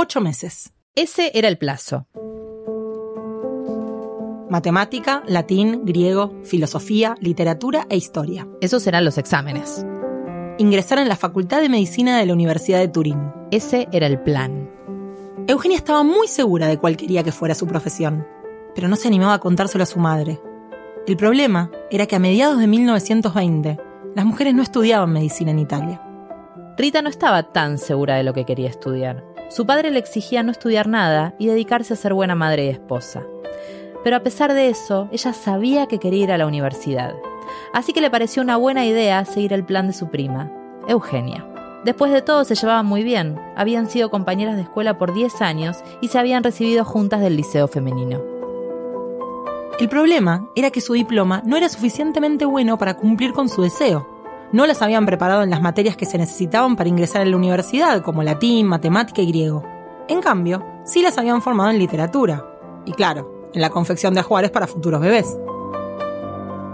ocho meses. Ese era el plazo. Matemática, latín, griego, filosofía, literatura e historia. Esos eran los exámenes. Ingresar en la Facultad de Medicina de la Universidad de Turín. Ese era el plan. Eugenia estaba muy segura de cuál quería que fuera su profesión, pero no se animaba a contárselo a su madre. El problema era que a mediados de 1920, las mujeres no estudiaban medicina en Italia. Rita no estaba tan segura de lo que quería estudiar. Su padre le exigía no estudiar nada y dedicarse a ser buena madre y esposa. Pero a pesar de eso, ella sabía que quería ir a la universidad. Así que le pareció una buena idea seguir el plan de su prima, Eugenia. Después de todo se llevaban muy bien, habían sido compañeras de escuela por 10 años y se habían recibido juntas del liceo femenino. El problema era que su diploma no era suficientemente bueno para cumplir con su deseo. No las habían preparado en las materias que se necesitaban para ingresar a la universidad, como latín, matemática y griego. En cambio, sí las habían formado en literatura. Y claro, en la confección de ajuares para futuros bebés.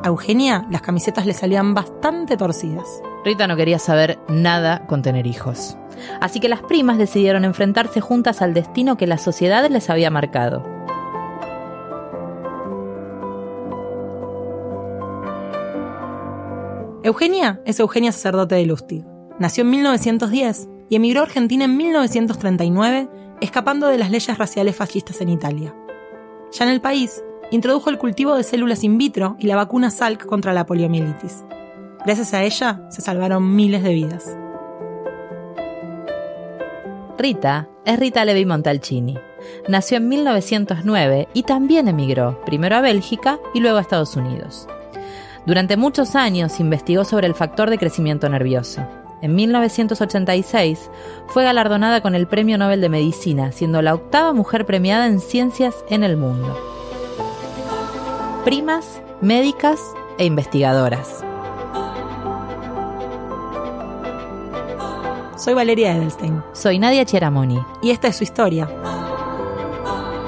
A Eugenia las camisetas le salían bastante torcidas. Rita no quería saber nada con tener hijos. Así que las primas decidieron enfrentarse juntas al destino que la sociedad les había marcado. Eugenia es Eugenia Sacerdote de Lustig. Nació en 1910 y emigró a Argentina en 1939, escapando de las leyes raciales fascistas en Italia. Ya en el país, introdujo el cultivo de células in vitro y la vacuna Salk contra la poliomielitis. Gracias a ella se salvaron miles de vidas. Rita es Rita Levi Montalcini. Nació en 1909 y también emigró, primero a Bélgica y luego a Estados Unidos. Durante muchos años investigó sobre el factor de crecimiento nervioso. En 1986 fue galardonada con el Premio Nobel de Medicina, siendo la octava mujer premiada en ciencias en el mundo. Primas, médicas e investigadoras. Soy Valeria Edelstein. Soy Nadia Cheramoni. Y esta es su historia.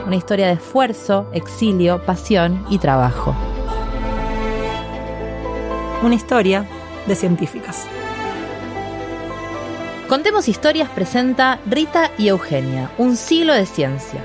Una historia de esfuerzo, exilio, pasión y trabajo. Una historia de científicas. Contemos Historias presenta Rita y Eugenia, un siglo de ciencia.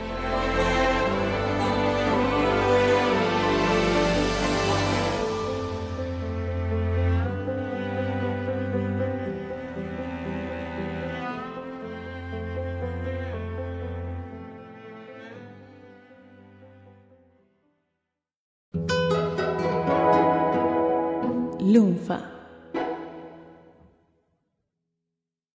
六法。